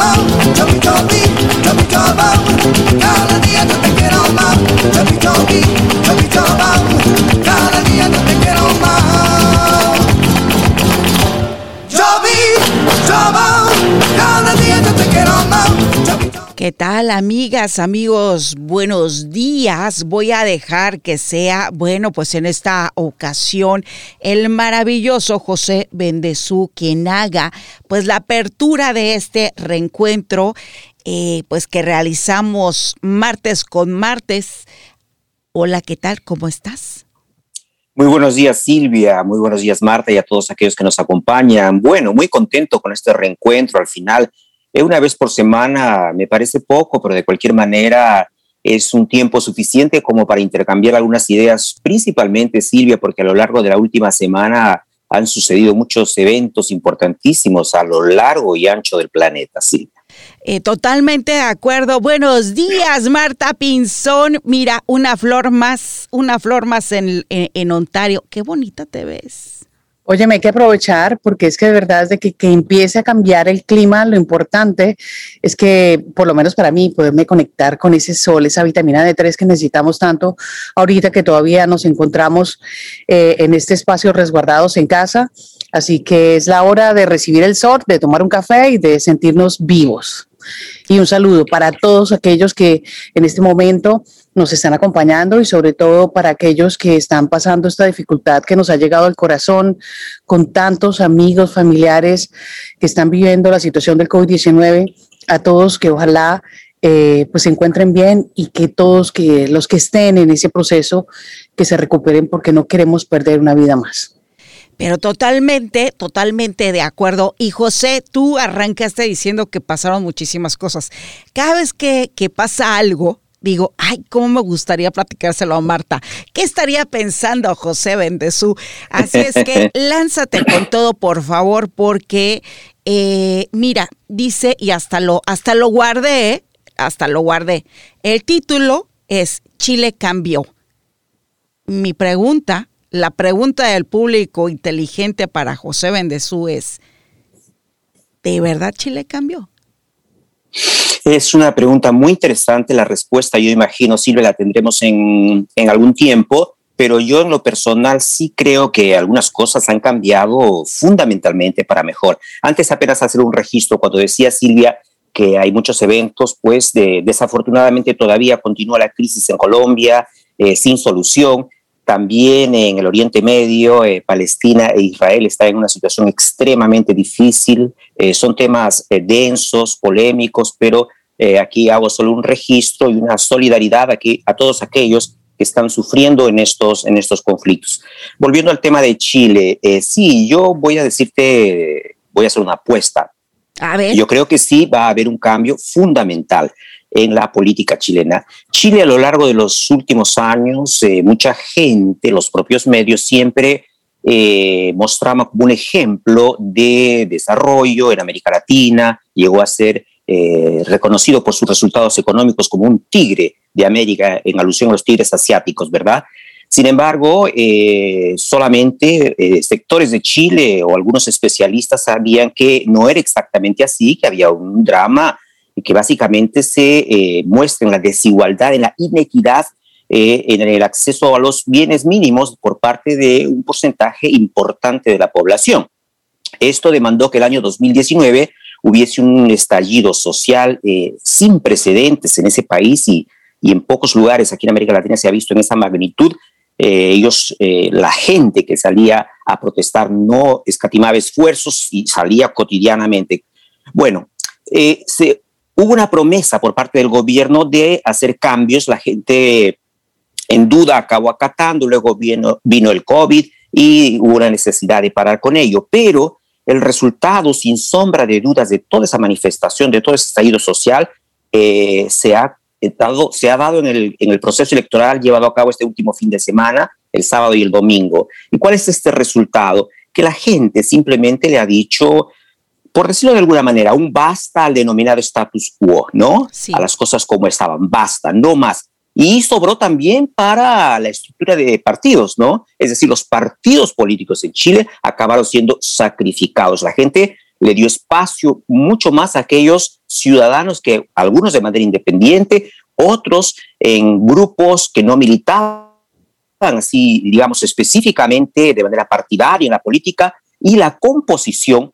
Come on, me, tell me. ¿Qué tal, amigas, amigos? Buenos días. Voy a dejar que sea, bueno, pues en esta ocasión, el maravilloso José Bendezú quien haga, pues la apertura de este reencuentro, eh, pues que realizamos martes con martes. Hola, ¿qué tal? ¿Cómo estás? Muy buenos días, Silvia. Muy buenos días, Marta, y a todos aquellos que nos acompañan. Bueno, muy contento con este reencuentro al final una vez por semana me parece poco, pero de cualquier manera es un tiempo suficiente como para intercambiar algunas ideas, principalmente Silvia, porque a lo largo de la última semana han sucedido muchos eventos importantísimos a lo largo y ancho del planeta, Silvia. Eh, totalmente de acuerdo. Buenos días, Marta Pinzón. Mira, una flor más, una flor más en, en Ontario. Qué bonita te ves. Óyeme, hay que aprovechar porque es que de verdad de que, que empiece a cambiar el clima, lo importante es que, por lo menos para mí, poderme conectar con ese sol, esa vitamina D3 que necesitamos tanto ahorita que todavía nos encontramos eh, en este espacio resguardados en casa. Así que es la hora de recibir el sol, de tomar un café y de sentirnos vivos. Y un saludo para todos aquellos que en este momento nos están acompañando y sobre todo para aquellos que están pasando esta dificultad que nos ha llegado al corazón con tantos amigos, familiares que están viviendo la situación del COVID-19, a todos que ojalá eh, pues se encuentren bien y que todos que los que estén en ese proceso que se recuperen porque no queremos perder una vida más. Pero totalmente, totalmente de acuerdo. Y José, tú arrancaste diciendo que pasaron muchísimas cosas. Cada vez que, que pasa algo, digo, ay, cómo me gustaría platicárselo a Marta. ¿Qué estaría pensando José Bendezú? Así es que lánzate con todo, por favor, porque, eh, mira, dice, y hasta lo, hasta lo guardé, hasta lo guardé. El título es Chile cambió. Mi pregunta, la pregunta del público inteligente para José Bendezú es, ¿de verdad Chile cambió? Es una pregunta muy interesante. La respuesta, yo imagino, Silvia, la tendremos en, en algún tiempo, pero yo en lo personal sí creo que algunas cosas han cambiado fundamentalmente para mejor. Antes apenas hacer un registro, cuando decía Silvia que hay muchos eventos, pues de, desafortunadamente todavía continúa la crisis en Colombia eh, sin solución. También en el Oriente Medio, eh, Palestina e Israel están en una situación extremadamente difícil. Eh, son temas eh, densos, polémicos, pero aquí hago solo un registro y una solidaridad aquí a todos aquellos que están sufriendo en estos, en estos conflictos. Volviendo al tema de Chile, sí, yo voy a decirte, voy a hacer una apuesta. A ver. Yo creo que sí va a haber un cambio fundamental en la política chilena. Chile a lo largo de los últimos años, eh, mucha gente, los propios medios siempre eh, mostraba como un ejemplo de desarrollo en América Latina, llegó a ser eh, reconocido por sus resultados económicos como un tigre de América, en alusión a los tigres asiáticos, ¿verdad? Sin embargo, solamente sectores de Chile o algunos especialistas sabían que no era exactamente así, que había un drama que básicamente se eh, muestra en la desigualdad, en la inequidad eh, en el acceso a los bienes mínimos por parte de un porcentaje importante de la población. Esto demandó que el año 2019 hubiese un estallido social eh, sin precedentes en ese país y, y, en pocos lugares aquí en América Latina se ha visto en esa magnitud. ellos, la gente que salía a protestar no escatimaba esfuerzos y salía cotidianamente. Bueno, se Hubo una promesa por parte del gobierno de hacer cambios, la gente en duda acabó acatando, luego vino, el COVID y hubo una necesidad de parar con ello, pero el resultado, sin sombra de dudas, de toda esa manifestación, de todo ese estallido social, eh, se, ha dado, se ha dado en el, en el proceso electoral llevado a cabo este último fin de semana, el sábado y el domingo. ¿Y cuál es este resultado? Que la gente simplemente le ha dicho por decirlo de alguna manera, un basta al denominado status quo, ¿no? A las cosas como estaban, basta, no más. Y sobró también para la estructura de partidos, ¿no? Es decir, los partidos políticos en Chile acabaron siendo sacrificados. La gente le dio espacio mucho más a aquellos ciudadanos que algunos de manera independiente, otros en grupos que no militaban así, digamos, específicamente de manera partidaria en la política y la composición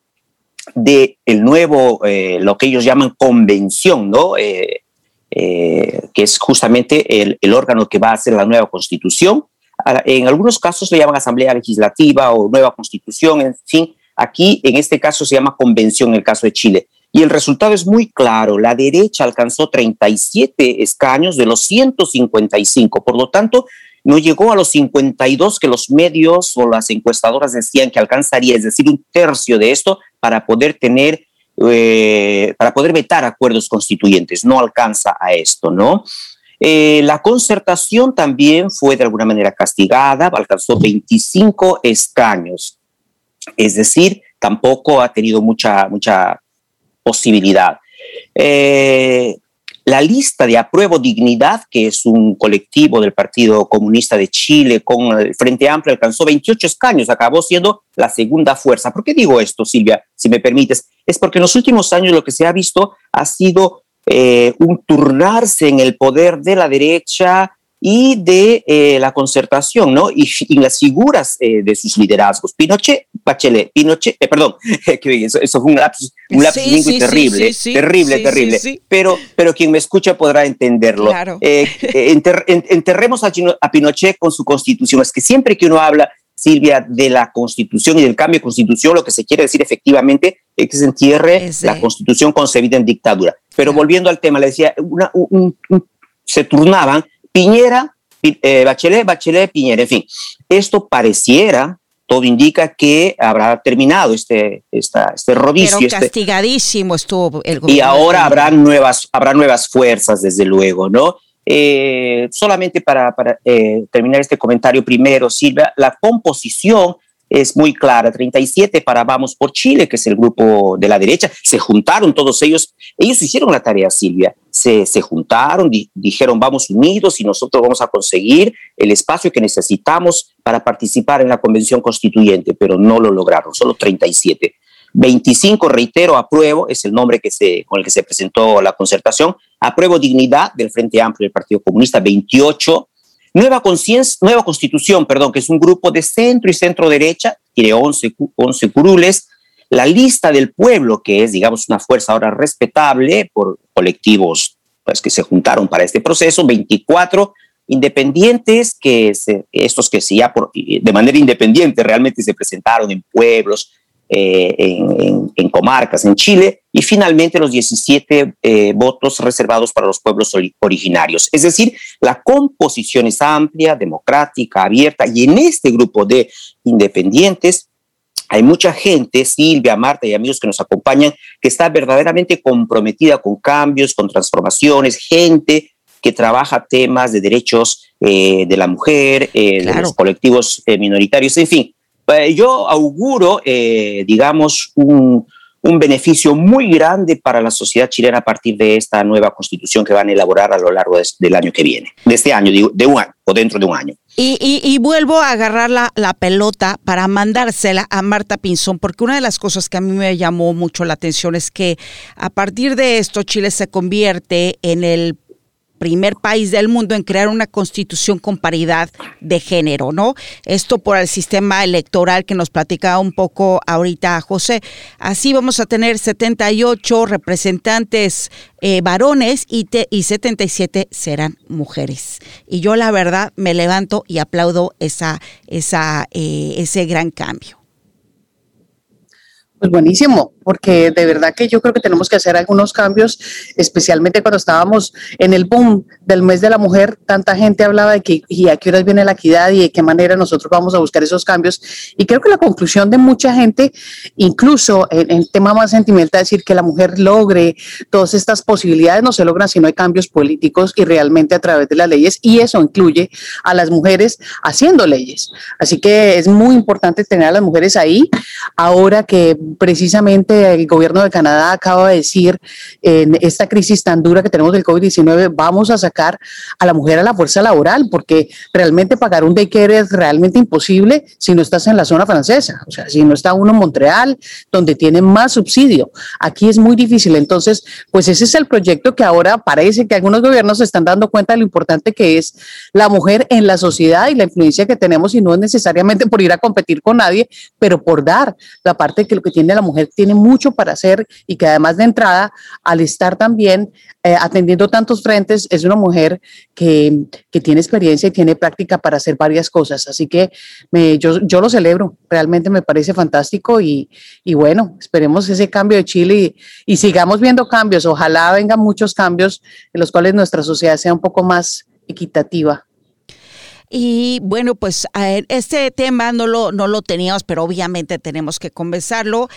de el nuevo, eh, lo que ellos llaman convención, ¿no? Eh, eh, que es justamente el, el, órgano que va a hacer la nueva constitución. En algunos casos le llaman asamblea legislativa o nueva constitución, en fin, aquí en este caso se llama convención en el caso de Chile. Y el resultado es muy claro, la derecha alcanzó 37 escaños de los 155, por lo tanto, no llegó a los 52 que los medios o las encuestadoras decían que alcanzaría, es decir, un tercio de esto para poder tener, eh, para poder vetar acuerdos constituyentes. No alcanza a esto, ¿no? Eh, la concertación también fue de alguna manera castigada, alcanzó 25 escaños, es decir, tampoco ha tenido mucha, mucha posibilidad. Eh, la lista de Apruebo Dignidad, que es un colectivo del Partido Comunista de Chile con el Frente Amplio, alcanzó 28 escaños, acabó siendo la segunda fuerza. ¿Por qué digo esto, Silvia, si me permites? Es porque en los últimos años lo que se ha visto ha sido eh, un turnarse en el poder de la derecha y de eh, la concertación, ¿no? Y, las figuras eh, de sus liderazgos. Pinochet, Bachelet, Pinochet, eh, perdón, eso, eso, fue un lapsus, un lapsus sí, terrible, terrible, terrible. Pero, pero quien me escucha podrá entenderlo. Claro. enterremos a, a Pinochet con su constitución. Es que siempre que uno habla Silvia, de la constitución y del cambio de constitución, lo que se quiere decir efectivamente es que se entierre la constitución concebida en dictadura. Pero volviendo al tema, le decía, una, un, se turnaban Piñera, eh, Bachelet, Bachelet, Piñera, en fin. Esto pareciera, todo indica que habrá terminado este, esta, este rodicio. Pero este castigadísimo estuvo el gobierno. Y ahora habrá nuevas, habrá nuevas fuerzas, desde luego, ¿no? Eh, solamente para, para eh, terminar este comentario primero, Silvia, la composición es muy clara. 37 para Vamos por Chile, que es el grupo de la derecha. Se juntaron todos ellos. Ellos hicieron la tarea, Silvia. Se, se juntaron, dijeron vamos unidos y nosotros vamos a conseguir el espacio que necesitamos para participar en la convención constituyente, pero no lo lograron, solo 37. 25, reitero, apruebo, es el nombre que se, con el que se presentó la concertación. Apruebo dignidad del Frente Amplio del Partido Comunista, 28 Nueva, Nueva Constitución, perdón, que es un grupo de centro y centro derecha, tiene 11, 11 curules. La lista del pueblo, que es, digamos, una fuerza ahora respetable por colectivos pues, que se juntaron para este proceso, 24 independientes, que estos que sí, ya por, de manera independiente realmente se presentaron en pueblos, eh, en, comarcas en Chile y finalmente los 17 eh, votos reservados para los pueblos originarios. Es decir, la composición es amplia, democrática, abierta y en este grupo de independientes hay mucha gente, Silvia, Marta y amigos que nos acompañan, que está verdaderamente comprometida con cambios, con transformaciones, gente que trabaja temas de derechos eh, de la mujer, de los colectivos minoritarios, en fin, eh, yo auguro, eh, digamos, un, beneficio muy grande para la sociedad chilena a partir de esta nueva constitución que van a elaborar a lo largo del año que viene, de este año, digo, de un año o dentro de un año. Y, vuelvo a agarrar la, la, pelota para mandársela a Marta Pinzón, porque una de las cosas que a mí me llamó mucho la atención es que a partir de esto Chile se convierte en el primer país del mundo en crear una constitución con paridad de género, ¿no? Esto por el sistema electoral que nos platicaba un poco ahorita José. Así vamos a tener 78 representantes eh, varones y, y 77 serán mujeres. Y yo la verdad me levanto y aplaudo esa, esa, eh, ese gran cambio. Pues buenísimo, porque de verdad que yo creo que tenemos que hacer algunos cambios, especialmente cuando estábamos en el boom del mes de la mujer, tanta gente hablaba de que y a qué horas viene la equidad y de qué manera nosotros vamos a buscar esos cambios. Y creo que la conclusión de mucha gente, incluso en el tema más sentimental, decir que la mujer logre todas estas posibilidades, no se logran si no hay cambios políticos y realmente a través de las leyes, y eso incluye a las mujeres haciendo leyes. Así que es muy importante tener a las mujeres ahí, ahora que precisamente el gobierno de Canadá acaba de decir en esta crisis tan dura que tenemos del COVID-19, vamos a sacar a la mujer a la fuerza laboral, porque realmente pagar un daycare es realmente imposible si no estás en la zona francesa, o sea, si no está uno en Montreal, donde tiene más subsidio. Aquí es muy difícil. Entonces, pues ese es el proyecto que ahora parece que algunos gobiernos se están dando cuenta de lo importante que es la mujer en la sociedad y la influencia que tenemos, y no es necesariamente por ir a competir con nadie, pero por dar la parte que lo que tiene la mujer tiene mucho para hacer y que además de entrada, al estar también eh, atendiendo tantos frentes, es una mujer que, que, tiene experiencia y tiene práctica para hacer varias cosas. Así que me, yo, yo lo celebro, realmente me parece fantástico y, y bueno, esperemos ese cambio de Chile y, y sigamos viendo cambios. Ojalá vengan muchos cambios en los cuales nuestra sociedad sea un poco más equitativa. Y bueno, pues este tema no lo, no lo teníamos, pero obviamente tenemos que conversarlo.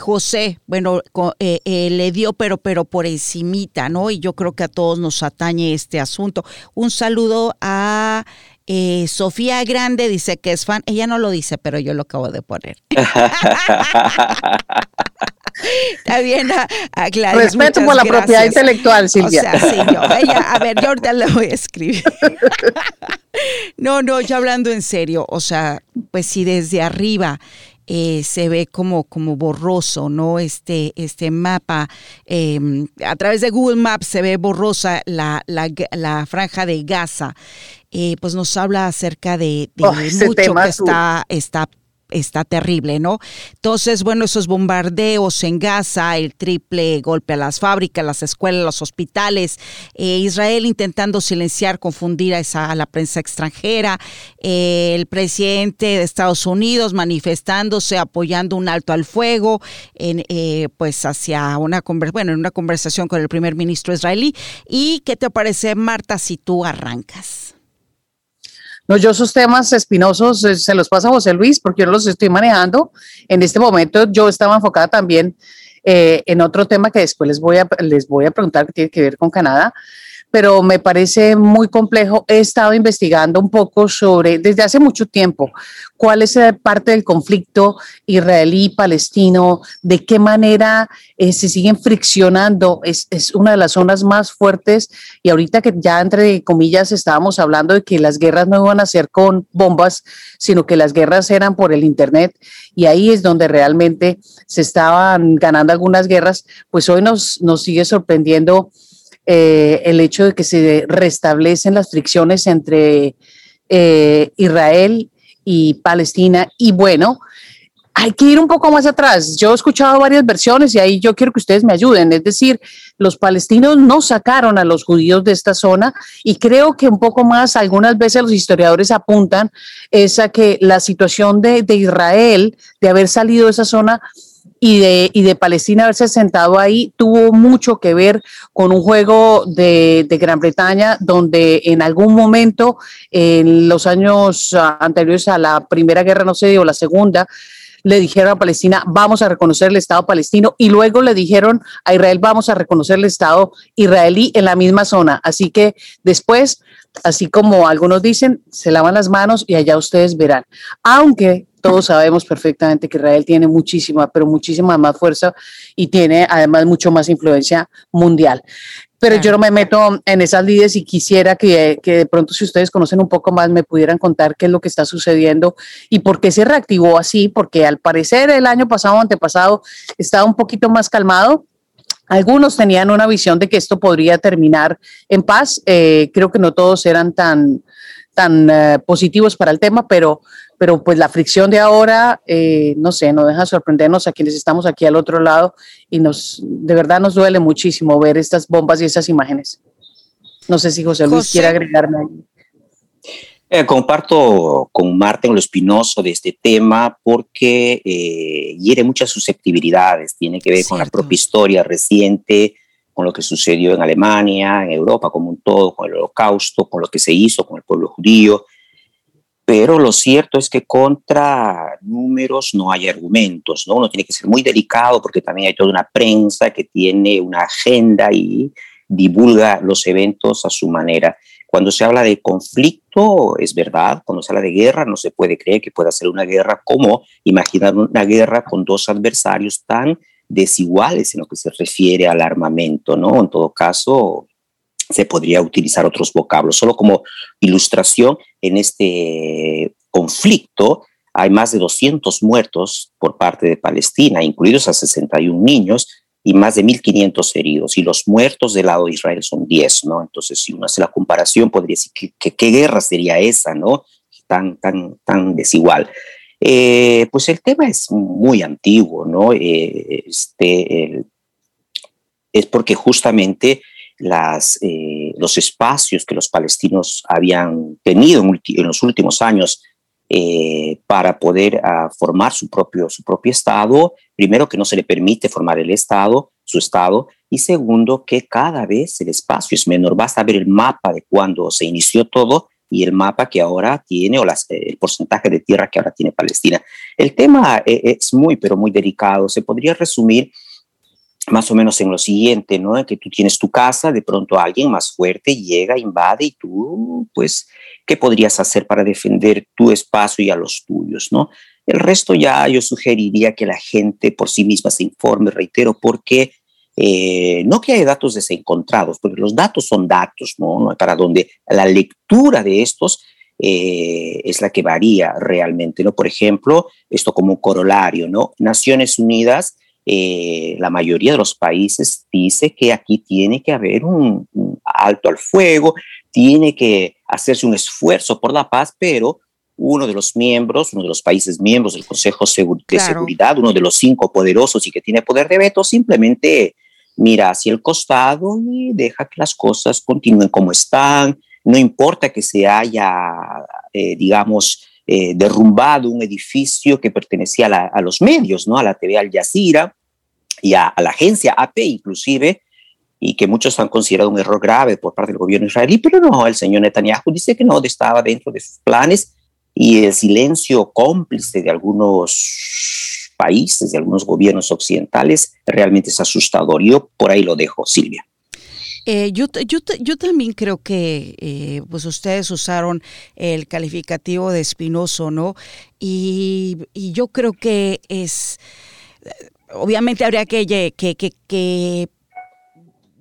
José, bueno, eh, eh, le dio, pero, pero por encimita, ¿no? Y yo creo que a todos nos atañe este asunto. Un saludo a eh, Sofía Grande, dice que es fan. Ella no lo dice, pero yo lo acabo de poner. Está bien, a, Respeto por la propiedad intelectual, Silvia. O sea, sí, yo, a ver, yo ahorita le voy a escribir. No, no, yo hablando en serio, o sea, pues si desde arriba eh, se ve como, como borroso, ¿no? Este, este mapa, em, a través de Google Maps se ve borrosa la, la, franja de Gaza, eh, pues nos habla acerca de, oh, mucho que está, está está terrible, ¿no? Entonces, bueno, esos bombardeos en Gaza, el triple golpe a las fábricas, las escuelas, los hospitales, eh, Israel intentando silenciar, confundir a, esa, la prensa extranjera, eh, el presidente de Estados Unidos manifestándose, apoyando un alto al fuego, en, eh, pues hacia una, bueno, en una conversación con el primer ministro israelí. ¿Y qué te parece, Marta, si tú arrancas? No, yo esos temas espinosos eh, se los pasa a José Luis porque yo los estoy manejando. En este momento yo estaba enfocada también eh, en otro tema que después les voy, a, les voy a preguntar que tiene que ver con Canadá, pero me parece muy complejo. He estado investigando un poco sobre, desde hace mucho tiempo, cuál es parte del conflicto israelí-palestino, de qué manera eh, se siguen friccionando. Es, es, una de las zonas más fuertes y ahorita que ya entre comillas estábamos hablando de que las guerras no iban a ser con bombas, sino que las guerras eran por el Internet y ahí es donde realmente se estaban ganando algunas guerras, pues hoy nos, nos sigue sorprendiendo eh, el hecho de que se restablecen las fricciones entre eh, Israel y Palestina. Y bueno, hay que ir un poco más atrás. Yo he escuchado varias versiones y ahí yo quiero que ustedes me ayuden. Es decir, los palestinos no sacaron a los judíos de esta zona y creo que un poco más, algunas veces los historiadores apuntan, es a que la situación de, de Israel, de haber salido de esa zona, y de, y de Palestina haberse sentado ahí tuvo mucho que ver con un juego de, de, Gran Bretaña donde en algún momento en los años ah, anteriores a la Primera Guerra, no sé, o la Segunda, le dijeron a Palestina, vamos a reconocer el Estado palestino, y luego le dijeron a Israel, vamos a reconocer el Estado israelí en la misma zona. Así que después, así como algunos dicen, se lavan las manos y allá ustedes verán. Aunque todos sabemos perfectamente que Israel tiene muchísima, pero muchísima más fuerza y tiene además mucho más influencia mundial. Pero yo no me meto en esas lides y quisiera que, que, de pronto si ustedes conocen un poco más me pudieran contar qué es lo que está sucediendo y por qué se reactivó así, porque al parecer el año pasado antepasado estaba un poquito más calmado, algunos tenían una visión de que esto podría terminar en paz. Eh, creo que no todos eran tan, tan eh, positivos para el tema, pero, pero pues la fricción de ahora, eh, no sé, nos deja sorprendernos a quienes estamos aquí al otro lado y nos, de verdad nos duele muchísimo ver estas bombas y esas imágenes. No sé si José Luis quiere agregarme. Eh, comparto con Martín lo espinoso de este tema porque hiere muchas susceptibilidades, tiene que ver con la propia historia reciente con lo que sucedió en Alemania, en Europa como un todo, con el holocausto, con lo que se hizo con el pueblo judío. Pero lo cierto es que contra números no hay argumentos, ¿no? Uno tiene que ser muy delicado porque también hay toda una prensa que tiene una agenda y divulga los eventos a su manera. Cuando se habla de conflicto, es verdad, cuando se habla de guerra, no se puede creer que pueda ser una guerra como imaginar una guerra con dos adversarios tan desiguales en lo que se refiere al armamento, ¿no? En todo caso, se podría utilizar otros vocablos. Solo como ilustración, en este conflicto hay más de 200 muertos por parte de Palestina, incluidos a 61 niños, y más de 1.500 heridos. Y los muertos del lado de Israel son 10, ¿no? Entonces, si uno hace la comparación, podría decir que, qué guerra sería esa, ¿no? Tan, tan, tan desigual. Eh, pues el tema es muy antiguo, ¿no? Eh, este, es porque justamente las, eh, los espacios que los palestinos habían tenido en, los últimos años para poder ah, formar su propio, su propio Estado, primero que no se le permite formar el Estado, su Estado, y segundo que cada vez el espacio es menor. Basta ver el mapa de cuando se inició todo y el mapa que ahora tiene o las, el porcentaje de tierra que ahora tiene Palestina. El tema eh, es muy, pero muy delicado. Se podría resumir más o menos en lo siguiente, ¿no? Que tú tienes tu casa, de pronto alguien más fuerte llega, invade y tú, pues, ¿qué podrías hacer para defender tu espacio y a los tuyos, ¿no? El resto ya yo sugeriría que la gente por sí misma se informe, reitero, porque eh, no que haya datos desencontrados, porque los datos son datos, ¿no? Para donde la lectura de estos eh, es la que varía realmente, ¿no? Por ejemplo, esto como corolario, ¿no? Naciones Unidas, eh, la mayoría de los países dice que aquí tiene que haber un, alto al fuego, tiene que hacerse un esfuerzo por la paz, pero uno de los miembros, uno de los países miembros del Consejo de Seguridad, uno de los cinco poderosos y que tiene poder de veto, simplemente mira hacia el costado y deja que las cosas continúen como están. No importa que se haya, eh, digamos, eh, derrumbado un edificio que pertenecía a, los medios, ¿no? A la TV Al Jazeera y a, la agencia AP inclusive, y que muchos han considerado un error grave por parte del gobierno israelí, pero no, el señor Netanyahu dice que no estaba dentro de sus planes y el silencio cómplice de algunos países, de algunos gobiernos occidentales, realmente es asustador. Yo por ahí lo dejo, Silvia. Eh, yo, yo, yo, también creo que eh, pues ustedes usaron el calificativo de espinoso, ¿no? Y, y yo creo que es, obviamente habría que, que, que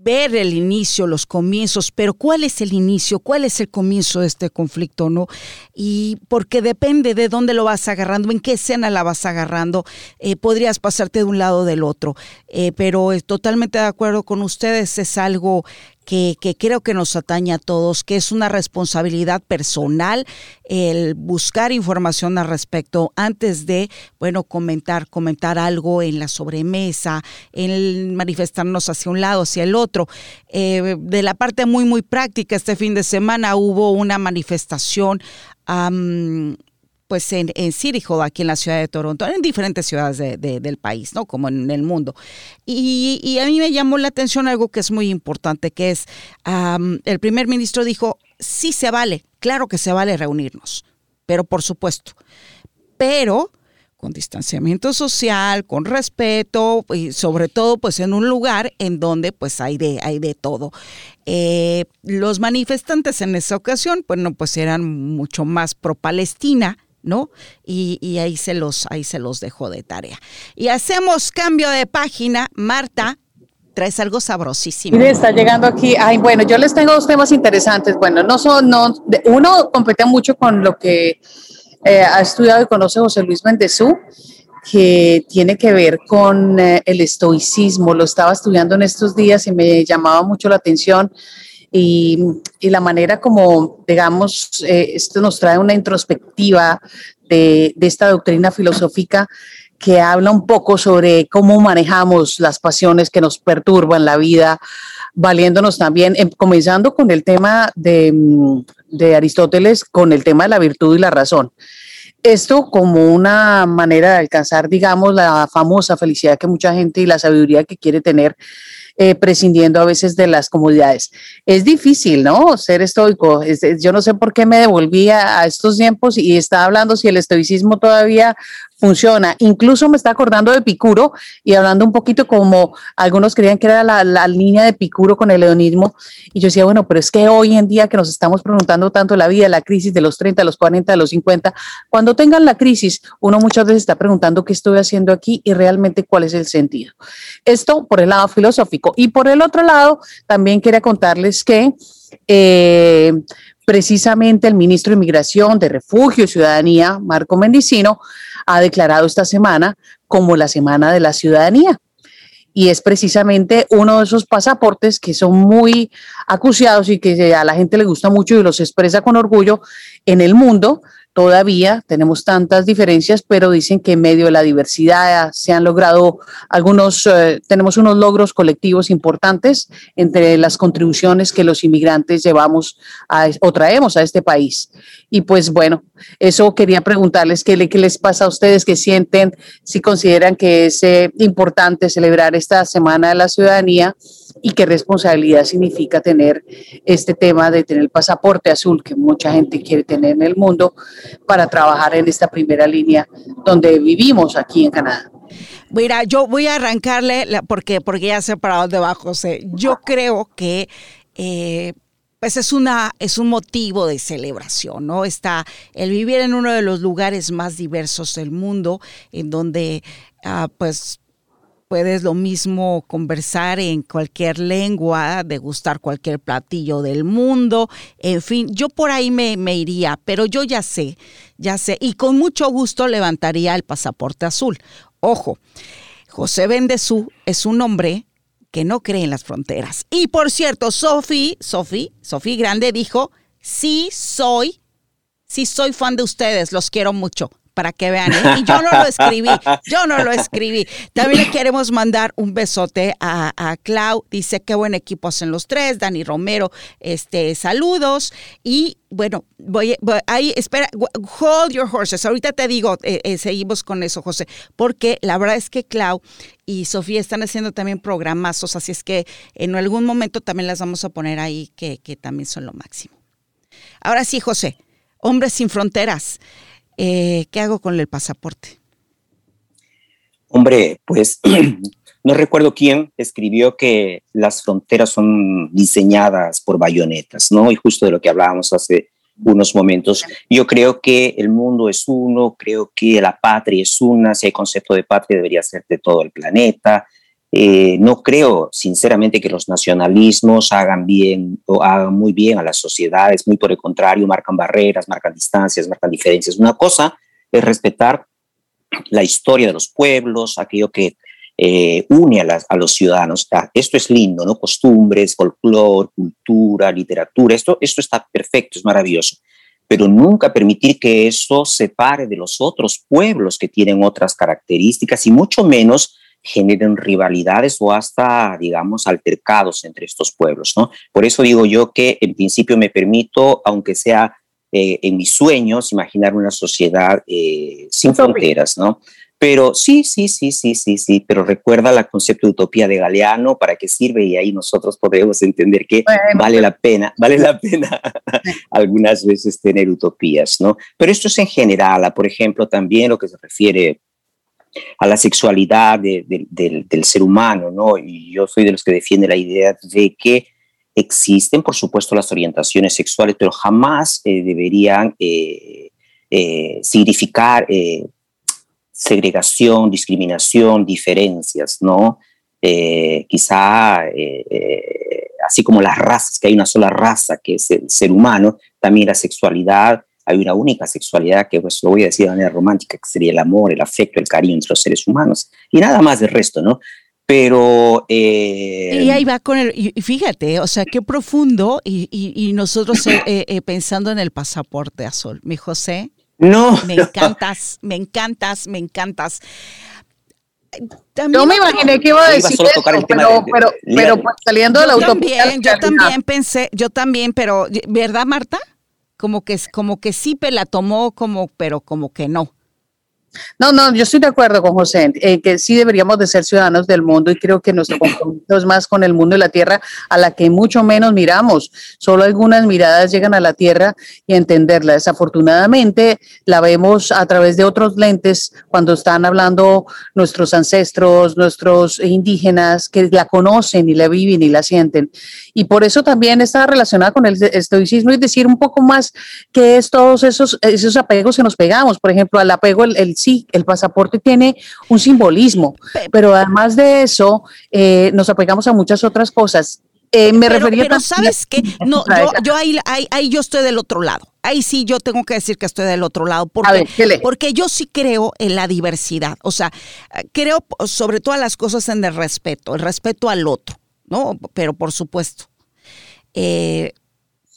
ver el inicio, los comienzos, pero ¿cuál es el inicio? ¿Cuál es el comienzo de este conflicto, no? Y porque depende de dónde lo vas agarrando, en qué escena la vas agarrando, eh, podrías pasarte de un lado del otro. Eh, pero totalmente de acuerdo con ustedes, es algo que, creo que nos atañe a todos, que es una responsabilidad personal el buscar información al respecto antes de, bueno, comentar, comentar algo en la sobremesa, el manifestarnos hacia un lado, hacia el otro. Eh, de la parte muy, muy práctica, este fin de semana hubo una manifestación pues en, en City Hall, aquí en la ciudad de Toronto, en diferentes ciudades del país, ¿no? Como en el mundo. Y, a mí me llamó la atención algo que es muy importante, que es, el primer ministro dijo, sí se vale, claro que se vale reunirnos, pero por supuesto, pero con distanciamiento social, con respeto y sobre todo pues en un lugar en donde pues hay de, hay de todo. Eh, los manifestantes en esa ocasión, bueno, pues eran mucho más pro Palestina, ¿no? Y, ahí, se los, ahí se los dejo de tarea. Y hacemos cambio de página. Marta, traes algo sabrosísimo. Mire, está llegando aquí. Ay, bueno, yo les tengo dos temas interesantes. Bueno, no son, no, uno compete mucho con lo que eh, ha estudiado y conoce José Luis Mendezú, que tiene que ver con eh, el estoicismo. Lo estaba estudiando en estos días y me llamaba mucho la atención y, la manera como, digamos, eh, esto nos trae una introspectiva de, esta doctrina filosófica que habla un poco sobre cómo manejamos las pasiones que nos perturban la vida, valiéndonos también, em, comenzando con el tema de, de Aristóteles, con el tema de la virtud y la razón. Esto como una manera de alcanzar, digamos, la famosa felicidad que mucha gente y la sabiduría que quiere tener eh, prescindiendo a veces de las comodidades. Es difícil, ¿no? Ser estoico. yo no sé por qué me devolví a, estos tiempos y estaba hablando si el estoicismo todavía funciona. Incluso me está acordando de Picuro y hablando un poquito como algunos creían que era la, línea de Picuro con el hedonismo. Y yo decía, bueno, pero es que hoy en día que nos estamos preguntando tanto la vida, la crisis de los 30, los 40, de los 50, cuando tengan la crisis, uno muchas veces está preguntando qué estoy haciendo aquí y realmente cuál es el sentido. Esto por el lado filosófico. Y por el otro lado, también quería contarles que... Eh, precisamente el ministro de Inmigración, de Refugio y Ciudadanía, Marco Mendicino, ha declarado esta semana como la Semana de la Ciudadanía. Y es precisamente uno de esos pasaportes que son muy acuciados y que a la gente le gusta mucho y los expresa con orgullo en el mundo, todavía tenemos tantas diferencias, pero dicen que en medio de la diversidad se han logrado algunos, eh, tenemos unos logros colectivos importantes entre las contribuciones que los inmigrantes llevamos a, o traemos a este país. Y pues bueno, eso quería preguntarles qué, les pasa a ustedes, qué sienten, si consideran que es eh, importante celebrar esta Semana de la Ciudadanía y qué responsabilidad significa tener este tema de tener el pasaporte azul que mucha gente quiere tener en el mundo para trabajar en esta primera línea donde vivimos aquí en Canadá. Mira, yo voy a arrancarle porque, porque ya sé para dónde va José. Yo creo que eh, pues es una es un motivo de celebración, ¿no? Está el vivir en uno de los lugares más diversos del mundo, en donde ah, pues puedes lo mismo conversar en cualquier lengua, degustar cualquier platillo del mundo, en fin, yo por ahí me, iría, pero yo ya sé, ya sé, y con mucho gusto levantaría el pasaporte azul. Ojo, José Bendezú es un hombre que no cree en las fronteras. Y por cierto, Sofi, Sofi, Sofi Grande dijo, sí soy, sí soy fan de ustedes, los quiero mucho para que vean. ¿eh? Y yo no lo escribí, yo no lo escribí. También le queremos mandar un besote a, a Clau. Dice qué buen equipo hacen los tres. Dani Romero, este, saludos. Y bueno, voy, ahí, espera, hold your horses. Ahorita te digo, eh, eh, seguimos con eso, José, porque la verdad es que Clau y Sofía están haciendo también programazos, así es que en algún momento también las vamos a poner ahí, que, que también son lo máximo. Ahora sí, José, Hombres sin Fronteras. Eh, ¿qué hago con el pasaporte? Hombre, pues no recuerdo quién escribió que las fronteras son diseñadas por bayonetas, ¿no? Y justo de lo que hablábamos hace unos momentos. Yo creo que el mundo es uno, creo que la patria es una, si hay concepto de patria debería ser de todo el planeta. Eh, no creo, sinceramente, que los nacionalismos hagan bien o hagan muy bien a las sociedades, muy por el contrario, marcan barreras, marcan distancias, marcan diferencias. Una cosa es respetar la historia de los pueblos, aquello que eh, une a, los ciudadanos. esto es lindo, ¿no? Costumbres, folclore, cultura, literatura, esto, esto está perfecto, es maravilloso. Pero nunca permitir que eso separe de los otros pueblos que tienen otras características y mucho menos generen rivalidades o hasta, digamos, altercados entre estos pueblos, ¿no? Por eso digo yo que en principio me permito, aunque sea eh, en mis sueños, imaginar una sociedad eh, sin fronteras, ¿no? Pero sí, sí, sí, sí, sí, sí, pero recuerda la concepto de utopía de Galeano, para qué sirve y ahí nosotros podemos entender que vale la pena, vale la pena algunas veces tener utopías, ¿no? Pero esto es en general, por ejemplo, también lo que se refiere a la sexualidad del ser humano, ¿no? Y yo soy de los que defiende la idea de que existen, por supuesto, las orientaciones sexuales, pero jamás eh, deberían eh, eh, significar segregación, discriminación, diferencias, ¿no? quizá, así como las razas, que hay una sola raza que es el ser humano, también la sexualidad hay una única sexualidad que, pues lo voy a decir de manera romántica, que sería el amor, el afecto, el cariño entre los seres humanos. Y nada más del resto, ¿no? Pero... Eh, y ahí va con el... Y fíjate, o sea, qué profundo y, y, nosotros eh, eh, pensando en el pasaporte azul. Mi José. No. Me encantas, me encantas, me encantas. También, yo me imaginé que iba a decir eso, pero, pero, pero pues, saliendo de la. También, yo también pensé, yo también, pero ¿verdad, Marta? Como que, como que sí la tomó, como, pero como que no. No, no, yo estoy de acuerdo con José, en que sí deberíamos de ser ciudadanos del mundo y creo que nuestro compromiso es más con el mundo y la tierra, a la que mucho menos miramos. Solo algunas miradas llegan a la tierra y entenderla. Desafortunadamente la vemos a través de otros lentes cuando están hablando nuestros ancestros, nuestros indígenas, que la conocen y la viven y la sienten. Y por eso también está relacionada con el estoicismo y decir un poco más que es todos esos, esos apegos que nos pegamos. Por ejemplo, al apego, el sí, el pasaporte tiene un simbolismo, pero además de eso, eh, nos apegamos a muchas otras cosas. Eh, me refería pero sabes que no yo, ahí, ahí, yo estoy del otro lado. Ahí sí yo tengo que decir que estoy del otro lado. Porque, porque yo sí creo en la diversidad. O sea creo sobre todas las cosas en el respeto el respeto al otro no pero por supuesto. Eh,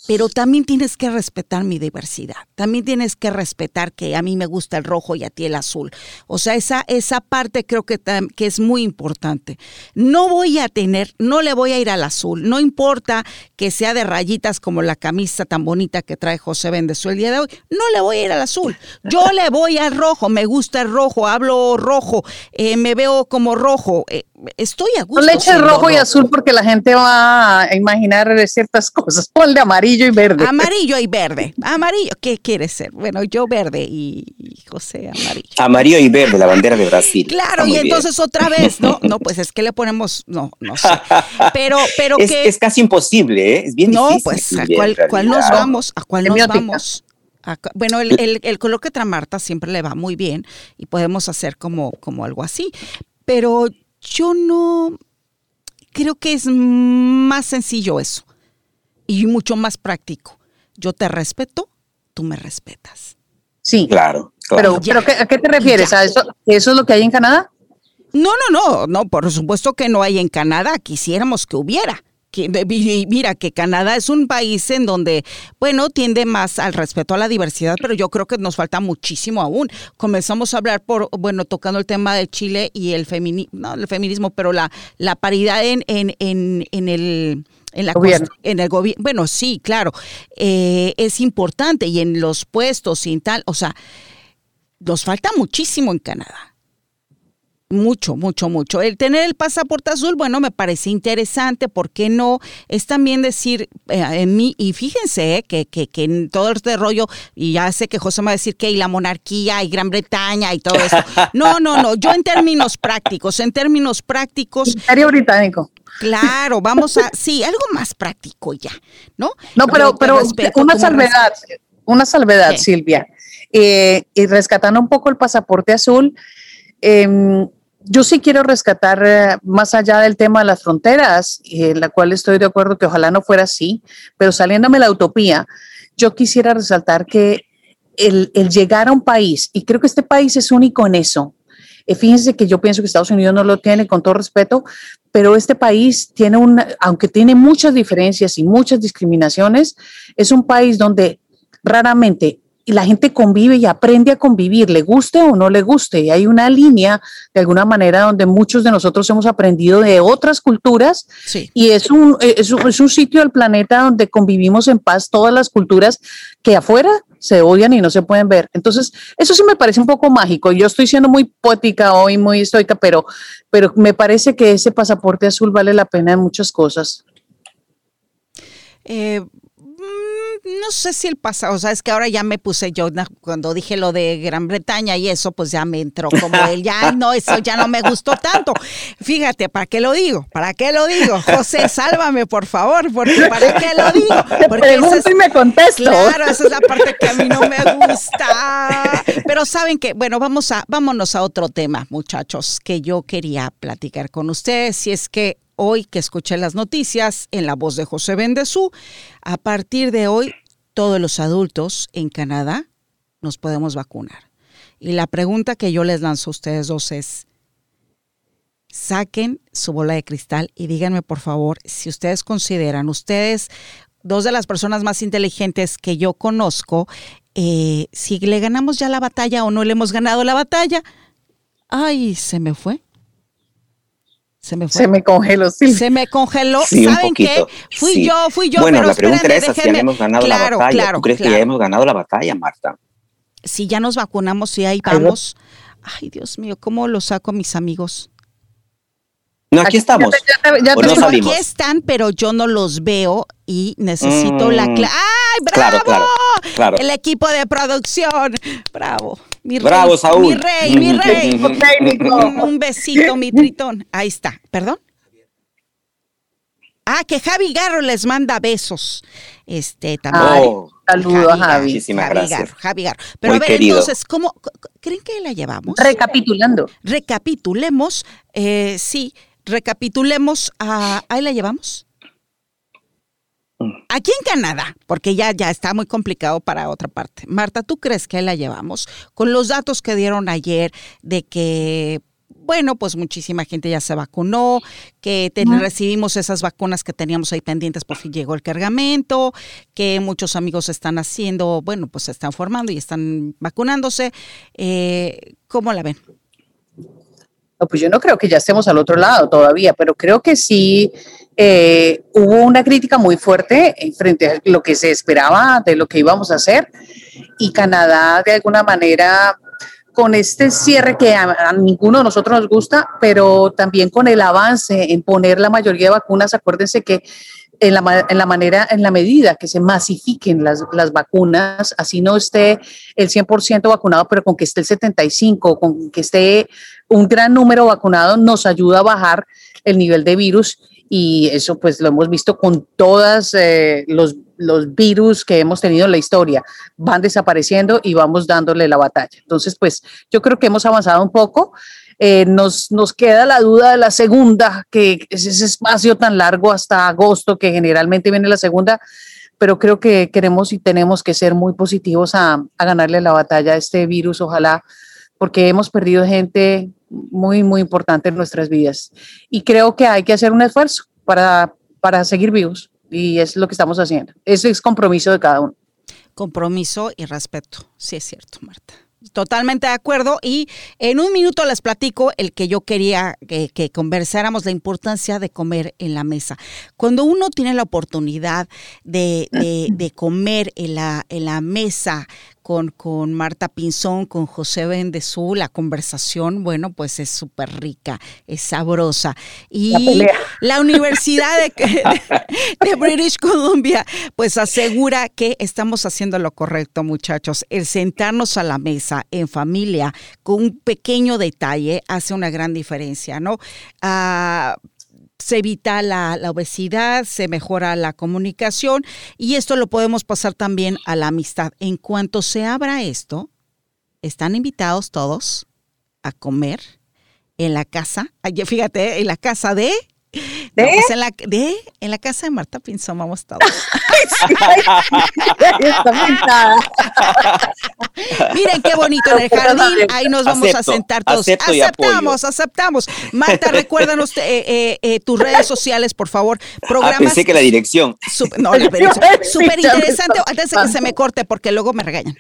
pero también tienes que respetar mi diversidad. También tienes que respetar que a mí me gusta el rojo y a ti el azul. O sea, esa, esa parte creo que, que es muy importante. No voy a tener, no le voy a ir al azul. No importa que sea de rayitas como la camisa tan bonita que trae José Bendesu el día de hoy. No le voy a ir al azul. Yo le voy al rojo. Me gusta el rojo. Hablo rojo. Eh, me veo como rojo. Eh, estoy a gusto. No le eches rojo y azul porque la gente va a imaginar ciertas cosas. Ponle amarillo y verde. Amarillo y verde. Amarillo, ¿qué quiere ser? Bueno, yo verde y José amarillo. Amarillo y verde, la bandera de Brasil. Claro, y entonces otra vez, ¿no? No, pues es que le ponemos, no, no sé. Pero, pero es, que. Es casi imposible, ¿eh? Es bien no, difícil. No, pues, ¿a cuál, cuál, nos vamos? ¿A cuál nos vamos? bueno, el, el, el, color que trae Marta siempre le va muy bien y podemos hacer como, como algo así. Pero yo no creo que es más sencillo eso y mucho más práctico. Yo te respeto, tú me respetas. Sí, claro. Pero, ¿a qué te refieres? ¿A eso, ¿Eso es lo que hay en Canadá? No, no, no, no, por supuesto que no hay en Canadá. Quisiéramos que hubiera mira que Canadá es un país en donde, bueno, tiende más al respeto a la diversidad, pero yo creo que nos falta muchísimo aún. Comenzamos a hablar por, bueno, tocando el tema de Chile y el feminismo, no el feminismo, pero la, la paridad en, en, en, en el en, la gobierno. en el gobierno. Bueno, sí, claro, eh, es importante y en los puestos y tal, o sea, nos falta muchísimo en Canadá. Mucho, mucho, mucho. El tener el pasaporte azul, bueno, me parece interesante, ¿por qué no? Es también decir, eh, en mí, y fíjense eh, que, que, que, en todo este rollo, y ya sé que José me va a decir que hay la monarquía y Gran Bretaña y todo eso. No, no, no, yo en términos prácticos, en términos prácticos. Imperio británico. Claro, vamos a, sí, algo más práctico ya, ¿no? No, pero, pero una salvedad, una salvedad, Silvia. Eh, y rescatando un poco el pasaporte azul, Em, yo sí quiero rescatar eh, más allá del tema de las fronteras, en la cual estoy de acuerdo que ojalá no fuera así, pero saliéndome la utopía, yo quisiera resaltar que el, llegar a un país, y creo que este país es único en eso, eh, fíjense que yo pienso que Estados Unidos no lo tiene con todo respeto, pero este país tiene un, aunque tiene muchas diferencias y muchas discriminaciones, es un país donde raramente y la gente convive y aprende a convivir, le guste o no le guste. Y hay una línea, de alguna manera, donde muchos de nosotros hemos aprendido de otras culturas. Y es un, es un, es un sitio del planeta donde convivimos en paz todas las culturas que afuera se odian y no se pueden ver. Entonces, eso sí me parece un poco mágico. Yo estoy siendo muy poética hoy, muy estoica, pero, pero me parece que ese pasaporte azul vale la pena en muchas cosas. Eh, no sé si el pasado, o sea, es que ahora ya me puse yo, cuando dije lo de Gran Bretaña y eso, pues ya me entró como él, ya no, eso ya no me gustó tanto. Fíjate, ¿para qué lo digo? ¿Para qué lo digo? José, sálvame, por favor, porque ¿para qué lo digo? Porque Te y me contesto. Claro, esa es la parte que a mí no me gusta. Pero saben que, bueno, vamos a, vámonos a otro tema, muchachos, que yo quería platicar con ustedes, si es que hoy que escuché las noticias en la voz de José Bendezú, a partir de hoy todos los adultos en Canadá nos podemos vacunar. Y la pregunta que yo les lanzo a ustedes dos es, saquen su bola de cristal y díganme por favor si ustedes consideran, ustedes, dos de las personas más inteligentes que yo conozco, eh, si le ganamos ya la batalla o no le hemos ganado la batalla. Ay, se me fue. Se me, fue. se me congeló, sí. Se me congeló. ¿Saben qué? Fui yo, fui yo. Bueno, la pregunta es si ya hemos ganado la batalla. ¿Tú crees que ya hemos ganado la batalla, Marta? si ya nos vacunamos, si ahí vamos. Ay, Dios mío, ¿cómo lo saco a mis amigos? No, aquí estamos. aquí están, pero yo no los veo y necesito la mm. clave. ¡Ay, bravo! Claro, claro, El equipo de producción. Bravo. Mi rey, bravo, Saúl. Mi rey, mi rey. Un besito, mi tritón. Ahí está. ¿Perdón? Ah, que Javi Garro les manda besos. Este también. Oh, saludos a Javi. Muchísimas gracias. Javi Garro. Pero a ver, entonces, ¿cómo creen que la llevamos? Recapitulando. Recapitulemos, eh, sí, recapitulemos. ahí la llevamos. Aquí en Canadá, porque ya, ya está muy complicado para otra parte. Marta, ¿tú crees que la llevamos? Con los datos que dieron ayer de que bueno, pues muchísima gente ya se vacunó, que recibimos esas vacunas que teníamos ahí pendientes por fin llegó el cargamento, que muchos amigos están haciendo, bueno, pues se están formando y están vacunándose. Eh, ¿Cómo la ven? pues yo no creo que ya estemos al otro lado todavía, pero creo que sí eh, hubo una crítica muy fuerte frente a lo que se esperaba de lo que íbamos a hacer y Canadá de alguna manera con este cierre que a, ninguno de nosotros nos gusta, pero también con el avance en poner la mayoría de vacunas, acuérdense que en la, en la manera, en la medida que se masifiquen las, las vacunas, así no esté el 100% vacunado, pero con que esté el 75, con que esté un gran número vacunado, nos ayuda a bajar el nivel de virus y eso pues lo hemos visto con todos eh, los, los virus que hemos tenido en la historia. Van desapareciendo y vamos dándole la batalla. Entonces pues yo creo que hemos avanzado un poco. Eh, nos, nos queda la duda de la segunda, que es ese espacio tan largo hasta agosto que generalmente viene la segunda, pero creo que queremos y tenemos que ser muy positivos a, a ganarle la batalla a este virus, ojalá, porque hemos perdido gente muy, muy importante en nuestras vidas. Y creo que hay que hacer un esfuerzo para, para seguir vivos y es lo que estamos haciendo. Ese es compromiso de cada uno. Compromiso y respeto, sí es cierto, Marta. Totalmente de acuerdo y en un minuto les platico el que yo quería que, conversáramos la importancia de comer en la mesa. Cuando uno tiene la oportunidad de, de, de comer en la, en la mesa con, con Marta Pinzón, con José Bendezú, la conversación, bueno, pues es súper rica, es sabrosa. Y la, Universidad de, de, British Columbia, pues asegura que estamos haciendo lo correcto, muchachos. El sentarnos a la mesa en familia con un pequeño detalle hace una gran diferencia, ¿no? Ah, se evita la, obesidad, se mejora la comunicación y esto lo podemos pasar también a la amistad. En cuanto se abra esto, están invitados todos a comer en la casa, fíjate, en la casa de ¿De? Pues en, la, de, en la casa de Marta Pinzón vamos todos. Miren qué bonito en el jardín. Ahí nos vamos a sentar todos. aceptamos, aceptamos. Marta, recuérdanos eh, eh, eh, tus redes sociales, por favor. Programas. Ah, pensé que la dirección. no, la dirección. Súper interesante. Antes de que se me corte, porque luego me regañan.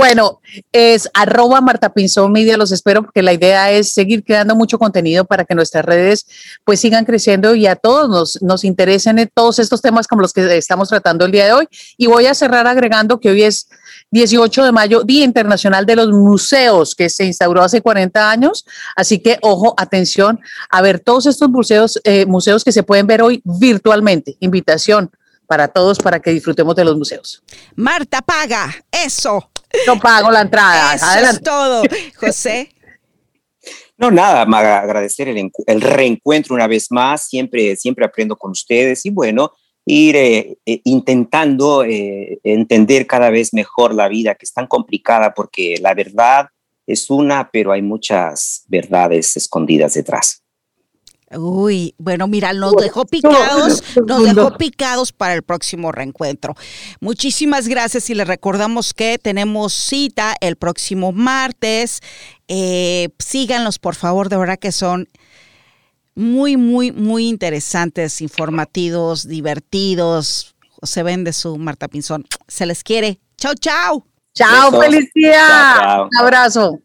Bueno, es arroba Marta Pinzón Media, los espero porque la idea es seguir creando mucho contenido para que nuestras redes pues sigan creciendo y a todos nos, nos interesen todos estos temas como los que estamos tratando el día de hoy. Y voy a cerrar agregando que hoy es 18 de mayo, Día Internacional de los Museos, que se instauró hace 40 años. Así que, ojo, atención a ver todos estos museos, eh, museos que se pueden ver hoy virtualmente. Invitación para todos para que disfrutemos de los museos. Marta, paga, eso. No pago la entrada. Eso es todo. José. No, nada, agradecer el, el, reencuentro una vez más. Siempre, siempre aprendo con ustedes y bueno, ir eh, eh, intentando eh, entender cada vez mejor la vida, que es tan complicada porque la verdad es una, pero hay muchas verdades escondidas detrás. Uy, bueno, mira, nos dejó picados, nos dejó picados para el próximo reencuentro. Muchísimas gracias y les recordamos que tenemos cita el próximo martes. Eh, síganlos, por favor, de verdad que son muy, muy, muy interesantes, informativos, divertidos. Se ven de su Marta Pinzón. Se les quiere. Chao, chao. Chao, felicidad. Un abrazo.